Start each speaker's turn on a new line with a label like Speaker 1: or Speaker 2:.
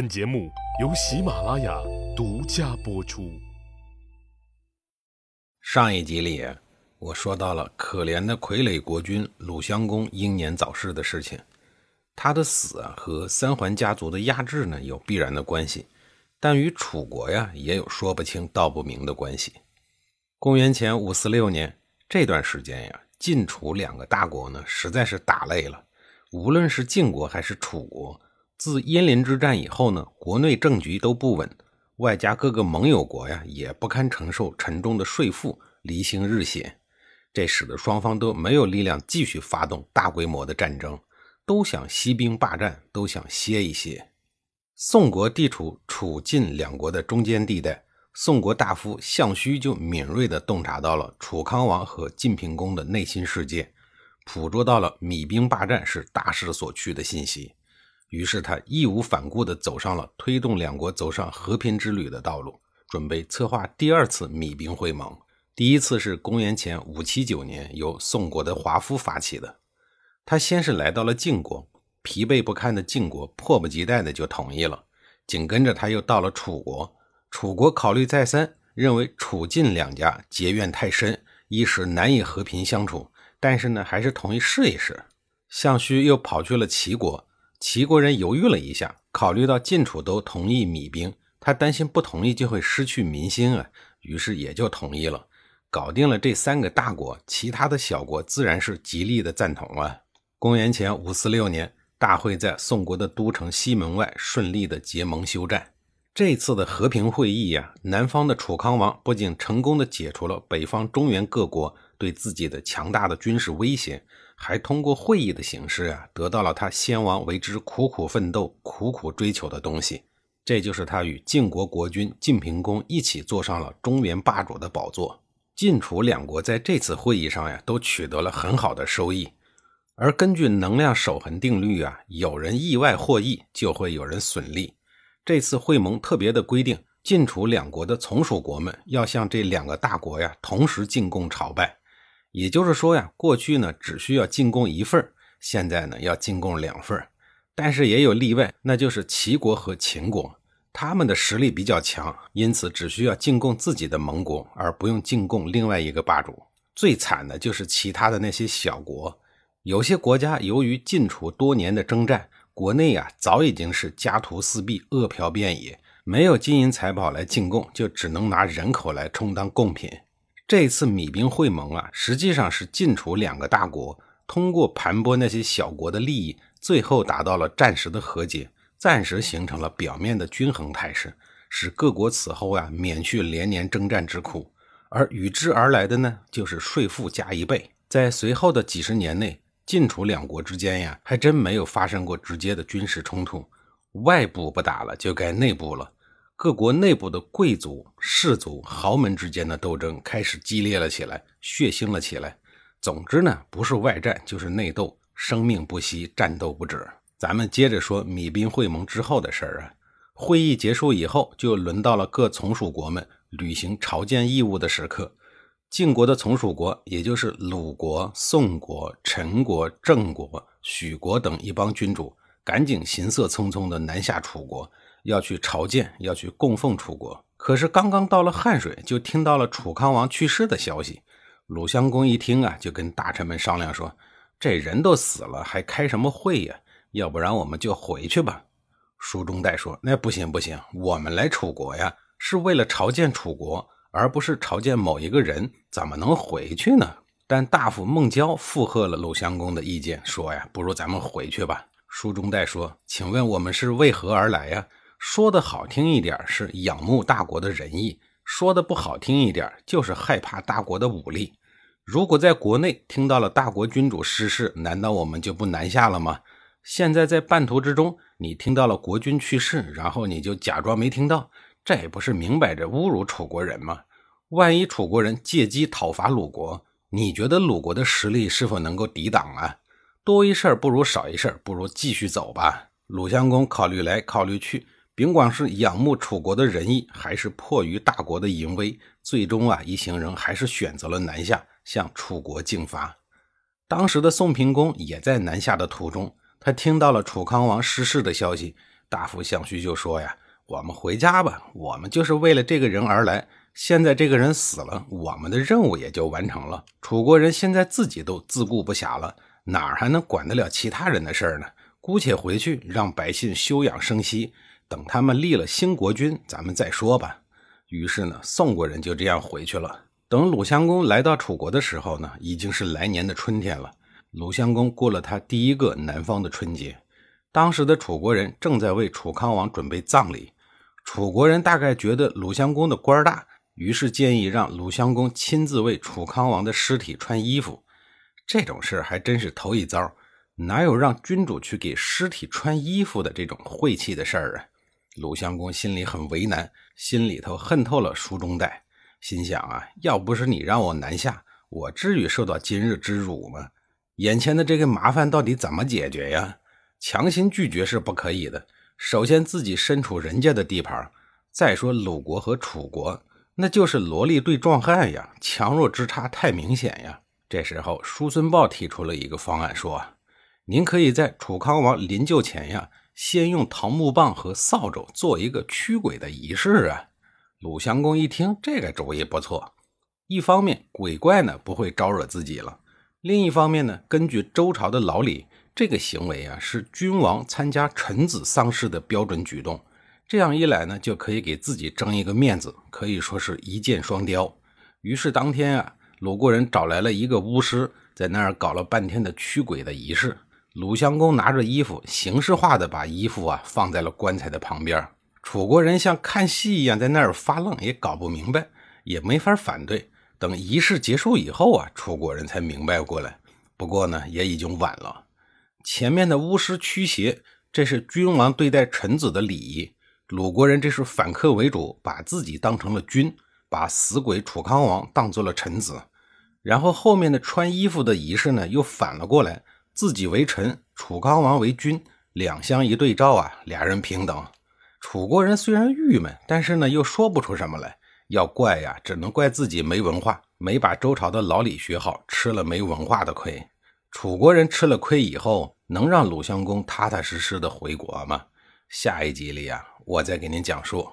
Speaker 1: 本节目由喜马拉雅独家播出。
Speaker 2: 上一集里，我说到了可怜的傀儡国君鲁襄公英年早逝的事情。他的死啊，和三桓家族的压制呢有必然的关系，但与楚国呀也有说不清道不明的关系。公元前五四六年这段时间呀，晋楚两个大国呢实在是打累了，无论是晋国还是楚国。自鄢陵之战以后呢，国内政局都不稳，外加各个盟友国呀也不堪承受沉重的税负，离心日险，这使得双方都没有力量继续发动大规模的战争，都想息兵罢战，都想歇一歇。宋国地处楚晋两国的中间地带，宋国大夫项须就敏锐地洞察到了楚康王和晋平公的内心世界，捕捉到了米兵罢战是大势所趋的信息。于是他义无反顾地走上了推动两国走上和平之旅的道路，准备策划第二次米兵会盟。第一次是公元前五七九年，由宋国的华夫发起的。他先是来到了晋国，疲惫不堪的晋国迫不及待地就同意了。紧跟着他又到了楚国，楚国考虑再三，认为楚晋两家结怨太深，一时难以和平相处，但是呢，还是同意试一试。项须又跑去了齐国。齐国人犹豫了一下，考虑到晋楚都同意米兵，他担心不同意就会失去民心啊，于是也就同意了。搞定了这三个大国，其他的小国自然是极力的赞同啊。公元前五四六年，大会在宋国的都城西门外顺利的结盟休战。这次的和平会议呀，南方的楚康王不仅成功的解除了北方中原各国对自己的强大的军事威胁。还通过会议的形式啊，得到了他先王为之苦苦奋斗、苦苦追求的东西。这就是他与晋国国君晋平公一起坐上了中原霸主的宝座。晋楚两国在这次会议上呀，都取得了很好的收益。而根据能量守恒定律啊，有人意外获益，就会有人损利。这次会盟特别的规定，晋楚两国的从属国们要向这两个大国呀同时进贡朝拜。也就是说呀，过去呢只需要进贡一份现在呢要进贡两份但是也有例外，那就是齐国和秦国，他们的实力比较强，因此只需要进贡自己的盟国，而不用进贡另外一个霸主。最惨的就是其他的那些小国，有些国家由于晋楚多年的征战，国内啊早已经是家徒四壁、饿殍遍野，没有金银财宝来进贡，就只能拿人口来充当贡品。这次米兵会盟啊，实际上是晋楚两个大国通过盘剥那些小国的利益，最后达到了暂时的和解，暂时形成了表面的均衡态势，使各国此后啊免去连年征战之苦。而与之而来的呢，就是税负加一倍。在随后的几十年内，晋楚两国之间呀，还真没有发生过直接的军事冲突。外部不打了，就该内部了。各国内部的贵族、士族、豪门之间的斗争开始激烈了起来，血腥了起来。总之呢，不是外战就是内斗，生命不息，战斗不止。咱们接着说米兵会盟之后的事儿啊。会议结束以后，就轮到了各从属国们履行朝见义务的时刻。晋国的从属国，也就是鲁国、宋国、陈国、郑国、许国等一帮君主，赶紧行色匆匆地南下楚国。要去朝见，要去供奉楚国。可是刚刚到了汉水，就听到了楚康王去世的消息。鲁襄公一听啊，就跟大臣们商量说：“这人都死了，还开什么会呀？要不然我们就回去吧。”书中带说：“那不行不行，我们来楚国呀，是为了朝见楚国，而不是朝见某一个人，怎么能回去呢？”但大夫孟郊附和了鲁襄公的意见，说：“呀，不如咱们回去吧。”书中带说：“请问我们是为何而来呀？”说的好听一点是仰慕大国的仁义，说的不好听一点就是害怕大国的武力。如果在国内听到了大国君主失势，难道我们就不南下了吗？现在在半途之中，你听到了国君去世，然后你就假装没听到，这也不是明摆着侮辱楚国人吗？万一楚国人借机讨伐鲁国，你觉得鲁国的实力是否能够抵挡啊？多一事不如少一事，不如继续走吧。鲁襄公考虑来考虑去。尽管是仰慕楚国的仁义，还是迫于大国的淫威，最终啊，一行人还是选择了南下，向楚国进发。当时的宋平公也在南下的途中，他听到了楚康王失势的消息，大夫项须就说呀：“我们回家吧，我们就是为了这个人而来。现在这个人死了，我们的任务也就完成了。楚国人现在自己都自顾不暇了，哪儿还能管得了其他人的事儿呢？姑且回去，让百姓休养生息，等他们立了新国君，咱们再说吧。”于是呢，宋国人就这样回去了。等鲁襄公来到楚国的时候呢，已经是来年的春天了。鲁襄公过了他第一个南方的春节，当时的楚国人正在为楚康王准备葬礼。楚国人大概觉得鲁襄公的官大，于是建议让鲁襄公亲自为楚康王的尸体穿衣服。这种事还真是头一遭，哪有让君主去给尸体穿衣服的这种晦气的事儿啊？鲁襄公心里很为难，心里头恨透了叔中带。心想啊，要不是你让我南下，我至于受到今日之辱吗？眼前的这个麻烦到底怎么解决呀？强行拒绝是不可以的。首先自己身处人家的地盘，再说鲁国和楚国，那就是萝莉对壮汉呀，强弱之差太明显呀。这时候，叔孙豹提出了一个方案，说：“您可以在楚康王临就前呀，先用桃木棒和扫帚做一个驱鬼的仪式啊。”鲁襄公一听这个主意不错，一方面鬼怪呢不会招惹自己了，另一方面呢，根据周朝的老礼，这个行为啊是君王参加臣子丧事的标准举动。这样一来呢，就可以给自己争一个面子，可以说是一箭双雕。于是当天啊，鲁国人找来了一个巫师，在那儿搞了半天的驱鬼的仪式。鲁襄公拿着衣服，形式化的把衣服啊放在了棺材的旁边。楚国人像看戏一样在那儿发愣，也搞不明白，也没法反对。等仪式结束以后啊，楚国人才明白过来。不过呢，也已经晚了。前面的巫师驱邪，这是君王对待臣子的礼仪。鲁国人这是反客为主，把自己当成了君，把死鬼楚康王当做了臣子。然后后面的穿衣服的仪式呢，又反了过来，自己为臣，楚康王为君，两相一对照啊，俩人平等。楚国人虽然郁闷，但是呢又说不出什么来。要怪呀，只能怪自己没文化，没把周朝的老理学好，吃了没文化的亏。楚国人吃了亏以后，能让鲁襄公踏踏实实的回国吗？下一集里啊，我再给您讲述。